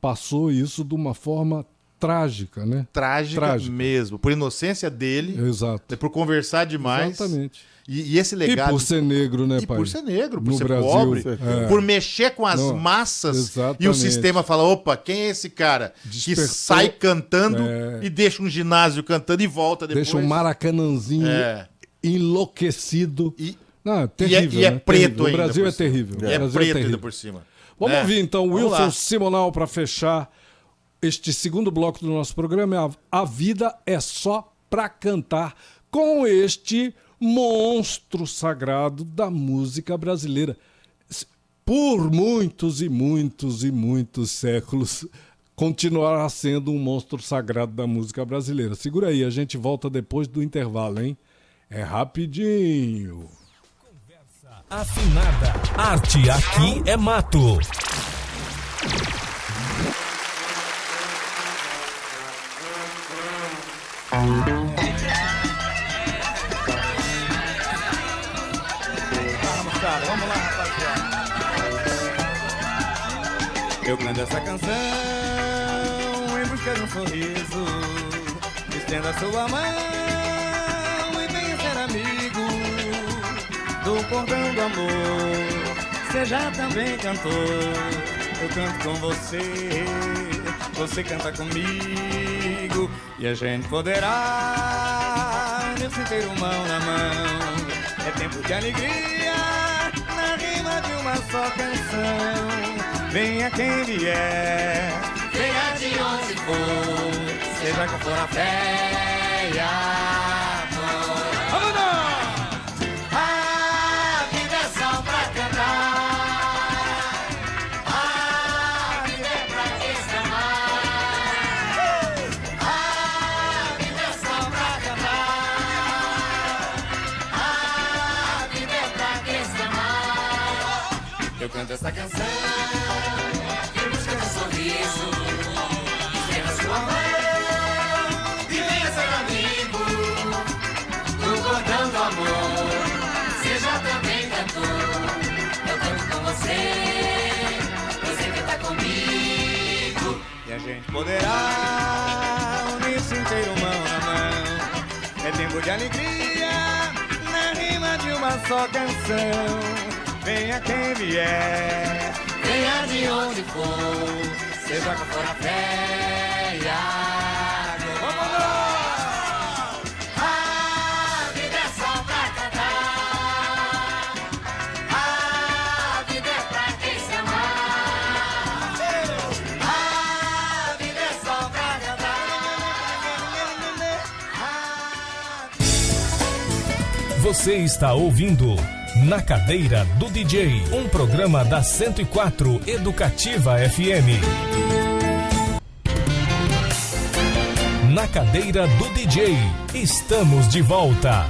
passou isso de uma forma trágica, né? Trágica, Trágica. mesmo. Por inocência dele, Exato. por conversar demais. Exatamente. E, e esse E legado. por ser negro, né, e pai? por ser negro, por No ser Brasil, pobre, é. por mexer com as Não, massas e o exatamente. sistema fala: opa, quem é esse cara que Despertou- sai cantando É. e deixa um ginásio cantando e volta depois? Deixa um maracanãzinho É. enlouquecido. E, Não, é e é, terrível, e é né? preto Terrível. ainda. O Brasil é terrível. É, O Brasil preto terrível. ainda por cima. Vamos É. ouvir então Vamos Wilson lá. Simonal para fechar este segundo bloco do nosso programa. é A, a vida é só para cantar com este monstro sagrado da música brasileira. Por muitos e muitos e muitos séculos continuará sendo um monstro sagrado da música brasileira. Segura aí, a gente volta depois do intervalo, hein? É rapidinho. Conversa Afinada. Arte aqui é mato. Eu canto essa canção em busca de um sorriso. Estenda sua mão e venha ser amigo do cordão do amor. Seja também cantor. Eu canto com você, você canta comigo e a gente poderá nesse inteiro mão na mão. É tempo de alegria na rima de uma só canção. Venha quem vier, venha de onde for, seja qual for a fé e a amor. Vamos A vida é só pra cantar. A vida é pra quem se amar. A vida é só pra cantar. A vida é pra quem se amar. Eu canto essa canção gente poderá unir-se inteiro mão na mão. É tempo de alegria na rima de uma só canção. Venha quem vier, venha de onde for, seja qual for a fé Você está ouvindo Na Cadeira do DJ, um programa da 104 Educativa FM. Na Cadeira do DJ, estamos de volta.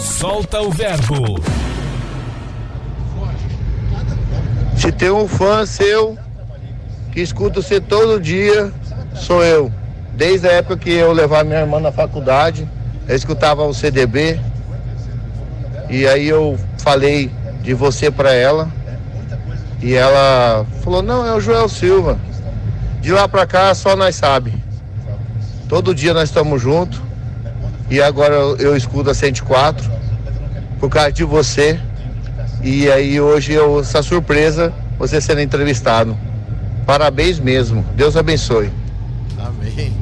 Solta o verbo. Se tem um fã seu que escuta você todo dia, sou eu. Desde a época que eu levava minha irmã na faculdade, eu escutava o CDB. E aí eu falei de você pra ela. E ela falou: "Não, é o Joel Silva". De lá pra cá só nós sabe. Todo dia nós estamos juntos. E agora eu, eu escuto a 104 por causa de você. E aí hoje eu essa surpresa você sendo entrevistado. Parabéns mesmo. Deus abençoe. Amém.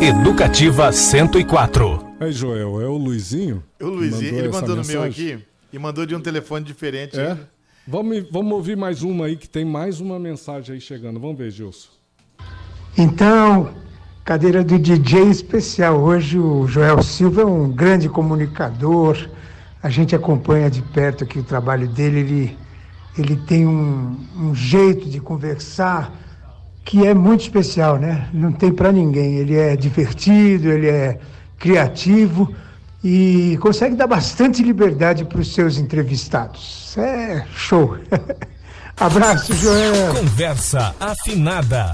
Educativa 104. Aí, Joel, é o Luizinho? O Luizinho, ele mandou no meu aqui e mandou de um telefone diferente. É? Vamos, vamos ouvir mais uma aí, que tem mais uma mensagem aí chegando. Vamos ver, Gilson. Então, cadeira do DJ especial. Hoje o Joel Silva é um grande comunicador. A gente acompanha de perto aqui o trabalho dele. Ele, ele tem um, um jeito de conversar que é muito especial, né? Não tem para ninguém. Ele é divertido, ele é criativo e consegue dar bastante liberdade para os seus entrevistados. É show. Abraço, Joel. Conversa afinada.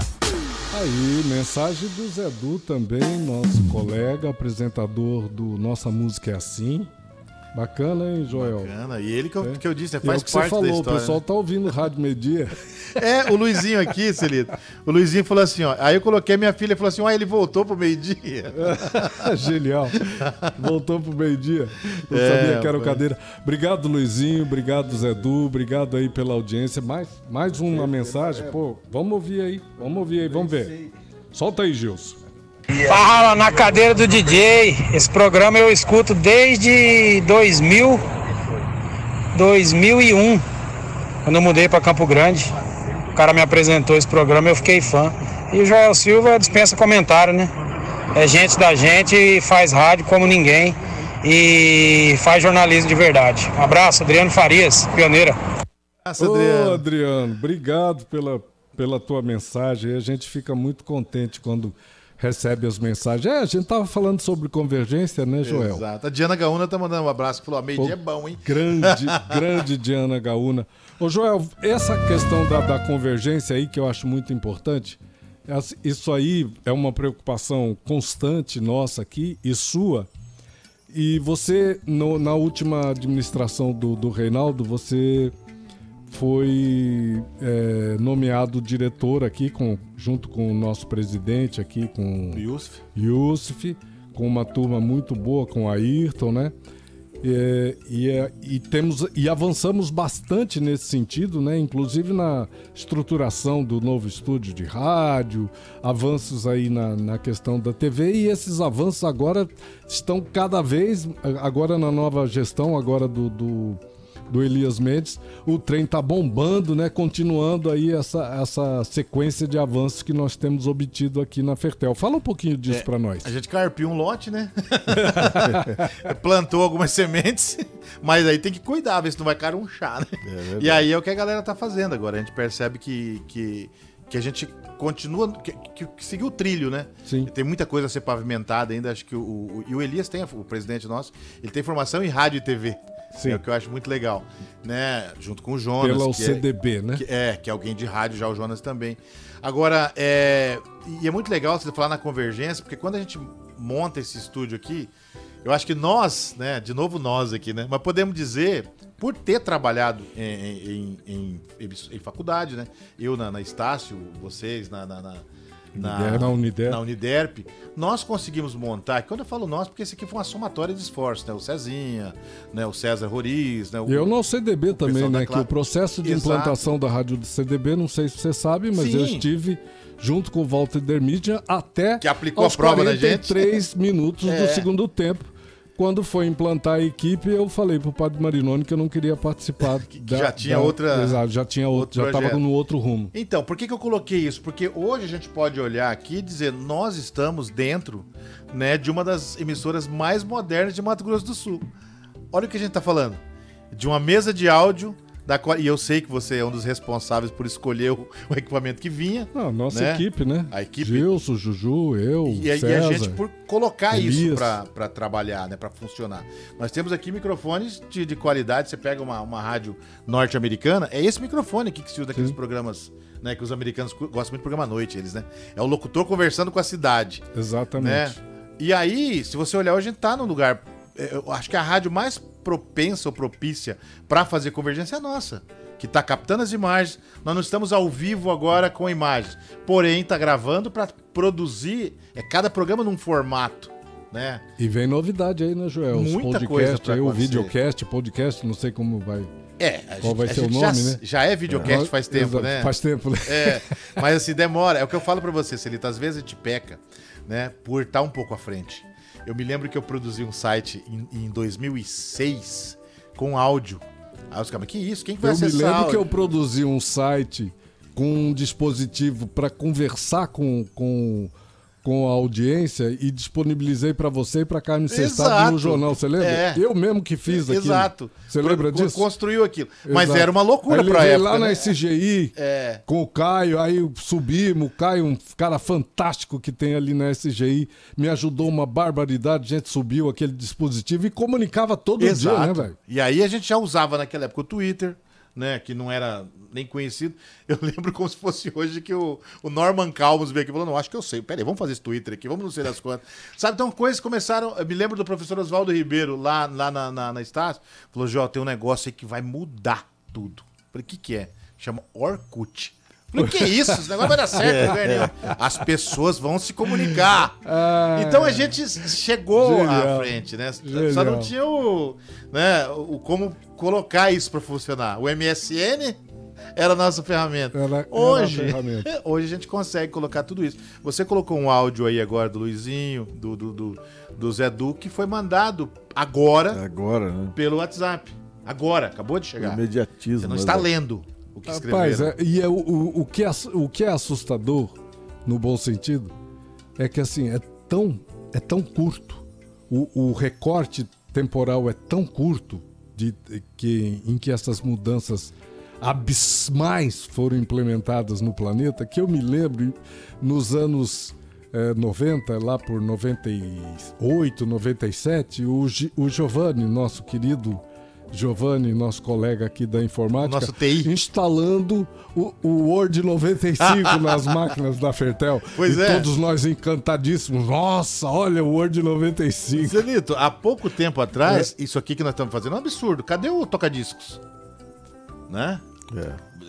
Aí, mensagem do Zé Du também, nosso colega, apresentador do Nossa Música é Assim. Bacana, hein, Joel? Bacana. E ele que eu, É. que eu disse, E é faz o que parte você falou, da história. o pessoal tá ouvindo Rádio Media. né? É, o Luizinho aqui, Celito. O Luizinho falou assim, ó. Aí eu coloquei minha filha e falou assim: ó, ele voltou pro meio-dia. Genial. Voltou pro meio-dia. Não É, sabia que era o cadeira. Obrigado, Luizinho. Obrigado, Zé Du. Obrigado aí pela audiência. Mais, mais uma mensagem. Pô, vamos ouvir aí. Vamos ouvir aí, vamos ver. Solta aí, Gilson. Fala na cadeira do DJ. Esse programa eu escuto desde 2000, 2001, quando eu mudei para Campo Grande. O cara me apresentou esse programa e eu fiquei fã. E o Joel Silva dispensa comentário, né? É gente da gente e faz rádio como ninguém e faz jornalismo de verdade. Abraço, Adriano Farias, pioneira. Ô, Adriano. Adriano, obrigado pela, pela tua mensagem. A gente fica muito contente quando recebe as mensagens. É, a gente tava falando sobre convergência, né, Joel? Exato. A Diana Gaúna tá mandando um abraço falou: a meio-dia é Pô, bom, hein? Grande, grande Diana Gaúna. Ô, Joel, essa questão da, da convergência aí que eu acho muito importante, isso aí é uma preocupação constante nossa aqui e sua. E você, no- na última administração do, do Reinaldo, você foi é, nomeado diretor aqui, com, junto com o nosso presidente aqui, com Yusuf. Yusuf, com uma turma muito boa, com a Ayrton, né? É, e, é- e temos e avançamos bastante nesse sentido, né? Inclusive na estruturação do novo estúdio de rádio, avanços aí na, na questão da TV e esses avanços agora estão cada vez agora na nova gestão agora do, do, do Elias Mendes, o trem tá bombando, né? Continuando aí essa, essa sequência de avanços que nós temos obtido aqui na Fertel. Fala um pouquinho disso pra nós. A gente carpiu um lote, né? Plantou algumas sementes, mas aí tem que cuidar, ver se não vai carunchar, né? verdade. e aí é o que a galera tá fazendo agora. A gente percebe que, que, que a gente continua, que, que, que seguiu o trilho, né? Sim. Tem muita coisa a ser pavimentada ainda. Acho que o, o- e o Elias tem, o presidente nosso, ele tem formação em rádio e TV. Sim. É o que eu acho muito legal, né? Junto com o Jonas. Pela que é- UCDB, né? que- é, que é alguém de rádio, já o Jonas também. Agora, é, e é muito legal você falar na convergência, porque quando a gente monta esse estúdio aqui, eu acho que nós, né, de novo nós aqui, né, mas podemos dizer, por ter trabalhado em, em, em- em faculdade, né, eu na, na Estácio, vocês na, na, na, Uniderp. Na Uniderp. na Uniderp, nós conseguimos montar, quando eu falo nós, porque esse aqui foi uma somatória de esforços, né, o Cezinha, né, o César Roriz, né, o, E eu no CDB também, da né? Que o processo de Exato. implantação da rádio do CDB, não sei se você sabe, mas eu Sim. estive junto com o Walter Dermidia até Que aplicou a prova na gente. 43 minutos É. do segundo tempo. Quando foi implantar a equipe, eu falei pro Padre Marinoni que eu não queria participar. que, já tinha outra- Exato, já tinha outro, outro já estava no outro rumo. Então, por que, que eu coloquei isso? Porque hoje a gente pode olhar aqui e dizer, nós estamos dentro né, de uma das emissoras mais modernas de Mato Grosso do Sul. Olha o que a gente está falando. De uma mesa de áudio, da qual, e eu sei que você é um dos responsáveis por escolher o, o equipamento que vinha. Ah, nossa né? equipe, né? A equipe. Gilson, Juju, eu, E, a- e César. a gente por colocar isso Elias. para trabalhar, né, para funcionar. Nós temos aqui microfones de, de qualidade. Você pega uma, uma rádio norte-americana, é esse microfone aqui que se usa naqueles programas, né, que os americanos gostam muito de programa à noite, eles, né? É o locutor conversando com a cidade, Exatamente. né? E aí, se você olhar, hoje a gente tá num lugar, é, eu acho que a rádio mais propensa ou propícia para fazer convergência é nossa. Que tá captando as imagens. Nós não estamos ao vivo agora com imagens. Porém, tá gravando para produzir é cada programa num formato, né? E vem novidade aí, né, Joel? Os Muita podcast, coisa aí, o videocast, podcast, não sei como vai. É, a Qual gente, vai ser o nome, já, né? já é videocast faz tempo, Exato, né? Faz tempo, né? É, mas assim, demora. É o que eu falo pra você, Celita. Às vezes a gente peca, né? Por estar um pouco à frente. Eu me lembro que eu produzi um site em, em 2006 com áudio. Aí os caras, que isso? Quem que vai Eu me acessar? lembro que áudio?" eu produzi um site com um dispositivo para conversar com, com, com a audiência e disponibilizei para você e para Carmen Sestado Exato. no jornal. Você lembra? É. Eu mesmo que fiz aquilo. Exato. Você lembra disso? Construiu aquilo. Mas Exato. era uma loucura levei época. lá né? na SGI É. com o Caio, aí subimos, o Caio, um cara fantástico que tem ali na SGI, me ajudou uma barbaridade, a gente subiu aquele dispositivo e comunicava todo dia, né, velho? E aí a gente já usava naquela época o Twitter, né? Que não era nem conhecido. Eu lembro como se fosse hoje que o, o Norman Calmos veio aqui falando, não, acho que eu sei. Peraí, vamos fazer esse Twitter aqui, vamos não sei das quantas. Sabe, então coisas começaram. Eu me lembro do professor Oswaldo Ribeiro lá, lá na, na, na Estácio. Falou, Jó, tem um negócio aí que vai mudar tudo. Falei, o que, que é? Chama Orkut. Falei, que isso? Esse negócio vai dar certo, velho. As pessoas vão se comunicar. Então a gente chegou à Genial. frente, né? Só Genial. não tinha o, né, o como colocar isso para funcionar. O MSN era a nossa ferramenta. Era- era a hoje, ferramenta. hoje a gente consegue colocar tudo isso. Você colocou um áudio aí agora do Luizinho, do, do, do, do Zé Du, que foi mandado agora Agora, né? pelo WhatsApp. Agora, acabou de chegar. Imediatismo. Você não né, está velho? lendo o que Rapaz, escreveram. é- e é o, o, o que é, o que é assustador, no bom sentido, é que assim, é tão, é tão curto. O, o recorte temporal é tão curto de, que, em que essas mudanças abismais foram implementadas no planeta que eu me lembro nos anos eh, 90, lá por 98, 97, o, o Giovanni, nosso querido Giovanni, nosso colega aqui da informática, Nosso TI. instalando o, o Word 95 nas máquinas da Fertel. Pois e é. todos nós encantadíssimos. Nossa, olha o Word 95. Zelito, há pouco tempo atrás, É. isso aqui que nós estamos fazendo é um absurdo. Cadê o toca-discos? Né?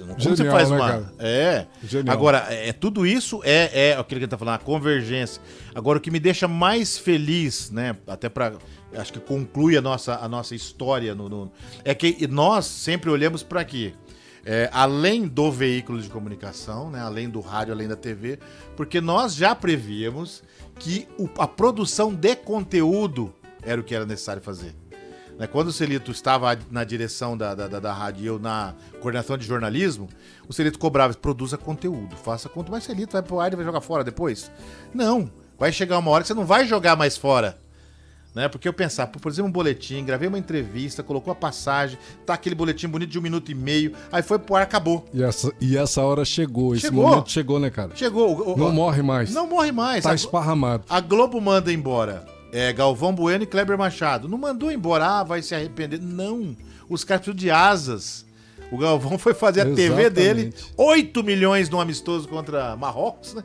Como você Genial, faz né, uma. cara? É. Genial. Agora, é, tudo isso é, é aquilo que ele tá falando, a convergência. Agora, o que me deixa mais feliz, né? Até para Acho que conclui a nossa, a nossa história no, no- é que nós sempre olhamos para quê? É, além do veículo de comunicação, né, além do rádio, além da TV, porque nós já prevíamos que o- a produção de conteúdo era o que era necessário fazer. Né, Quando o Celito estava na direção da, da, da, da rádio e eu na coordenação de jornalismo, o Celito cobrava, produza conteúdo, faça conteúdo. Mas Celito vai pro ar e vai jogar fora depois? Não, vai chegar uma hora que você não vai jogar mais fora. Né? Porque eu pensava, pô, por exemplo, um boletim, gravei uma entrevista, colocou a passagem, tá aquele boletim bonito de um minuto e meio, aí foi pro ar, acabou. E essa, e essa hora chegou, esse Chegou. momento chegou, né, cara? Chegou. o- Não morre mais. Não morre mais. Tá A- esparramado. A Globo manda embora é, Galvão Bueno e Kleber Machado. Não mandou embora, ah, vai se arrepender. Não. Os caras precisam de asas. O Galvão foi fazer a TV Exatamente. dele, 8 milhões no amistoso contra Marrocos, né?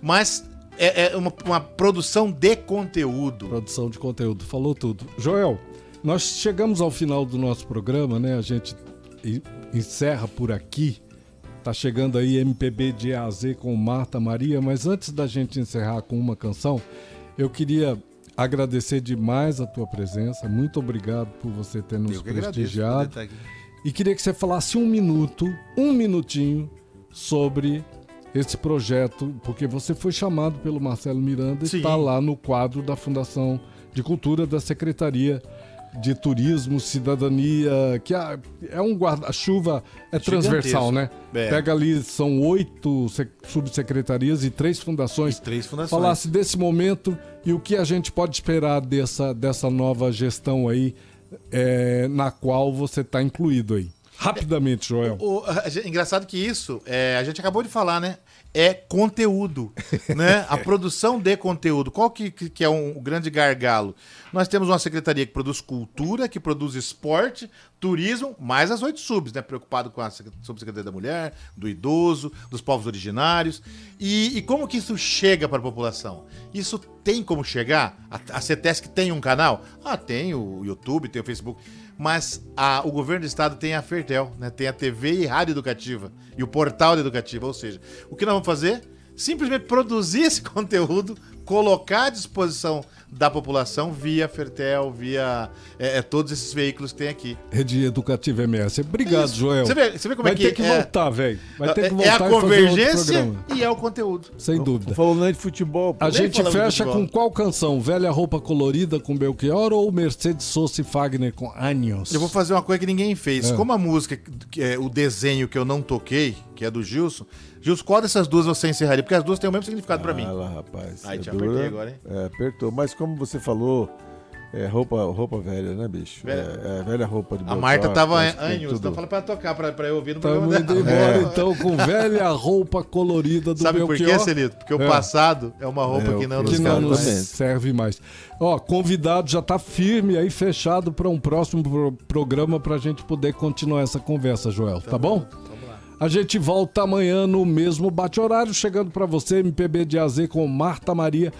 Mas é, é uma, uma produção de conteúdo. Produção de conteúdo, falou tudo. Joel, nós chegamos ao final do nosso programa, né? A gente encerra por aqui. Tá chegando aí MPB de A a Z com Marta Maria, mas antes da gente encerrar com uma canção, eu queria agradecer demais a tua presença. Muito obrigado por você ter nos que prestigiado. E queria que você falasse um minuto, um minutinho, sobre esse projeto, porque você foi chamado pelo Marcelo Miranda Sim. e está lá no quadro da Fundação de Cultura da Secretaria de Turismo, Cidadania, que é- é um guarda-chuva, é transversal, né? É. Pega ali, são oito sec- subsecretarias e três fundações. Três fundações. Falasse desse momento e o que a gente pode esperar dessa, dessa nova gestão aí, é, na qual você está incluído aí. Rapidamente, Joel. O- a gente- engraçado que isso, é, a gente acabou de falar, né? É conteúdo, né? A produção de conteúdo. Qual que, que é um, o grande gargalo? Nós temos uma secretaria que produz cultura, que produz esporte, turismo, mais as oito subs, né? Preocupado com a sec- subsecretaria da mulher, do idoso, dos povos originários. E, e como que isso chega para a população? Isso tem como chegar? A, a CETESC tem um canal? Ah, tem o YouTube, tem o Facebook. Mas a- o governo do estado tem a Fertel, né? Tem a TV e rádio educativa e o portal da educativa. Ou seja, o que nós vamos fazer? Simplesmente produzir esse conteúdo, colocar à disposição da população via Fertel, via é, é, todos esses veículos que tem aqui. Rede Educativa MS. Obrigado, Isso. Joel. Você vê- você vê como Vai é que ter que é- voltar, velho. Vai ter que é voltar a e fazer outro convergência programa. e é o conteúdo. Sem dúvida. Falando de futebol. A gente fecha com qual canção? Velha Roupa Colorida com Belchior ou Mercedes Sosa e Fagner com Anios? Eu vou fazer uma coisa que ninguém fez. É. Como a música, que é o desenho que eu não toquei, que é do Gilson, Gilson, qual dessas duas você encerraria? Porque as duas têm o mesmo significado pra mim. Ah lá, rapaz. Ai, é te dura. apertei agora, hein? É, apertou. Mas como você falou, é roupa, roupa velha, né, bicho? Velha. É, é, velha roupa de A Marta tava tudo. então fala pra tocar, pra, pra eu ouvir no Estamos programa dela. embora então com Velha Roupa Colorida do Sabe por Belchior. quê, Celito? Porque o É. passado é uma roupa É, que não que não nos serve mais. Ó, convidado já tá firme aí, fechado para um próximo pro- programa pra gente poder continuar essa conversa, Joel, tá, bom? A gente volta amanhã no mesmo bate-horário, chegando pra você, MPB de AZ com Marta Maria.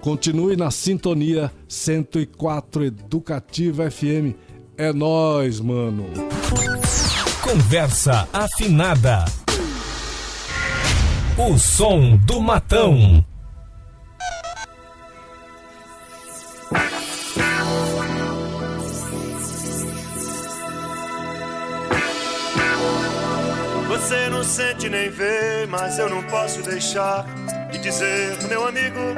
Continue na sintonia 104 Educativa FM. É nóis, mano. Conversa afinada. O som do matão. Você não sente nem vê, mas eu não posso deixar de dizer, meu amigo,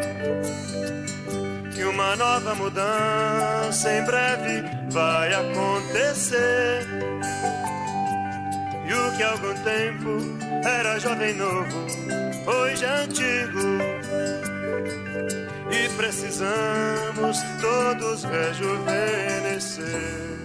que uma nova mudança em breve vai acontecer. E o que há algum tempo era jovem novo, hoje é antigo. E precisamos todos rejuvenescer.